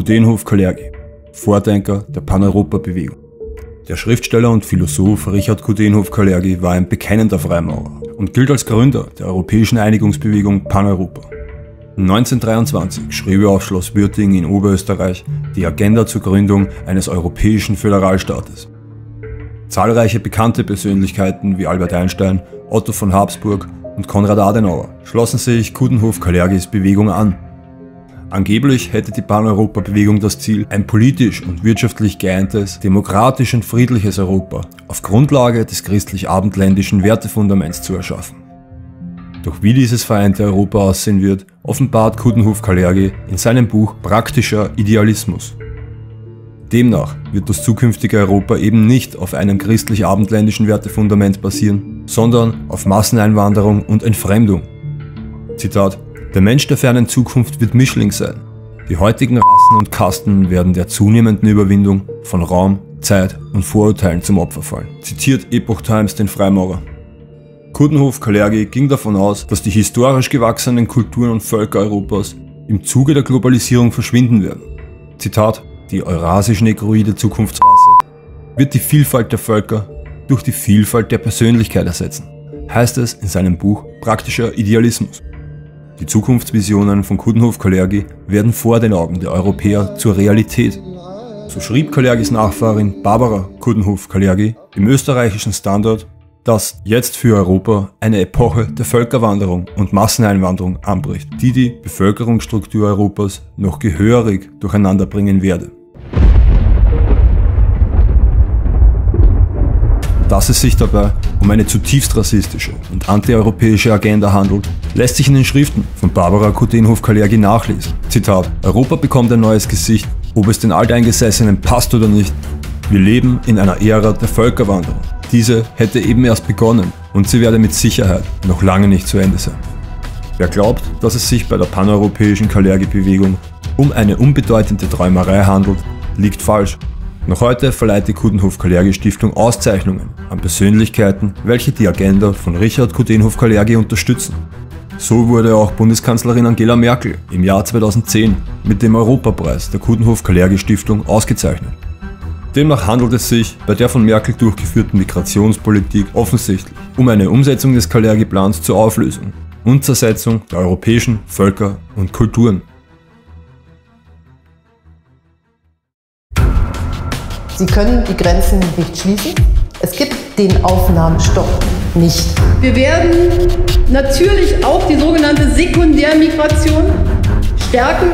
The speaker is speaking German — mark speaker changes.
Speaker 1: Kudenhof Kalergi, Vordenker der Paneuropa-Bewegung. Der Schriftsteller und Philosoph Richard Kudenhof Kalergi war ein bekennender Freimaurer und gilt als Gründer der europäischen Einigungsbewegung Paneuropa. 1923 schrieb er auf Schloss Würting in Oberösterreich die Agenda zur Gründung eines europäischen Föderalstaates. Zahlreiche bekannte Persönlichkeiten wie Albert Einstein, Otto von Habsburg und Konrad Adenauer schlossen sich Kudenhof-Kalergis Bewegung an. Angeblich hätte die Pan-Europa-Bewegung das Ziel, ein politisch und wirtschaftlich geeintes, demokratisch und friedliches Europa auf Grundlage des christlich-abendländischen Wertefundaments zu erschaffen. Doch wie dieses vereinte Europa aussehen wird, offenbart Kudenhof-Kalergi in seinem Buch Praktischer Idealismus. Demnach wird das zukünftige Europa eben nicht auf einem christlich-abendländischen Wertefundament basieren, sondern auf Masseneinwanderung und Entfremdung. Zitat Der Mensch der fernen Zukunft wird Mischling sein. Die heutigen Rassen und Kasten werden der zunehmenden Überwindung von Raum, Zeit und Vorurteilen zum Opfer fallen. Zitiert Epoch Times den Freimaurer. Kudenhof Kalergi ging davon aus, dass die historisch gewachsenen Kulturen und Völker Europas im Zuge der Globalisierung verschwinden werden. Zitat, die eurasisch-negroide Zukunftsrasse wird die Vielfalt der Völker durch die Vielfalt der Persönlichkeit ersetzen, heißt es in seinem Buch Praktischer Idealismus. Die Zukunftsvisionen von Kudenhof Kalergi werden vor den Augen der Europäer zur Realität. So schrieb Kalergis Nachfahrin Barbara Kudenhof Kalergi im österreichischen Standard dass jetzt für Europa eine Epoche der Völkerwanderung und Masseneinwanderung anbricht, die die Bevölkerungsstruktur Europas noch gehörig durcheinander bringen werde. Dass es sich dabei um eine zutiefst rassistische und antieuropäische Agenda handelt, lässt sich in den Schriften von Barbara Kutenhof-Kalergi nachlesen. Zitat: Europa bekommt ein neues Gesicht, ob es den Alteingesessenen passt oder nicht. Wir leben in einer Ära der Völkerwanderung. Diese hätte eben erst begonnen und sie werde mit Sicherheit noch lange nicht zu Ende sein. Wer glaubt, dass es sich bei der paneuropäischen Kalergi-Bewegung um eine unbedeutende Träumerei handelt, liegt falsch. Noch heute verleiht die Kudenhof-Kalergi-Stiftung Auszeichnungen an Persönlichkeiten, welche die Agenda von Richard Kudenhof-Kalergi unterstützen. So wurde auch Bundeskanzlerin Angela Merkel im Jahr 2010 mit dem Europapreis der Kudenhof-Kalergi-Stiftung ausgezeichnet. Demnach handelt es sich bei der von Merkel durchgeführten Migrationspolitik offensichtlich um eine Umsetzung des Kalergi-Plans zur Auflösung und Zersetzung der europäischen Völker und Kulturen.
Speaker 2: Sie können die Grenzen nicht schließen. Es gibt den Aufnahmestopp nicht.
Speaker 3: Wir werden natürlich auch die sogenannte Sekundärmigration stärken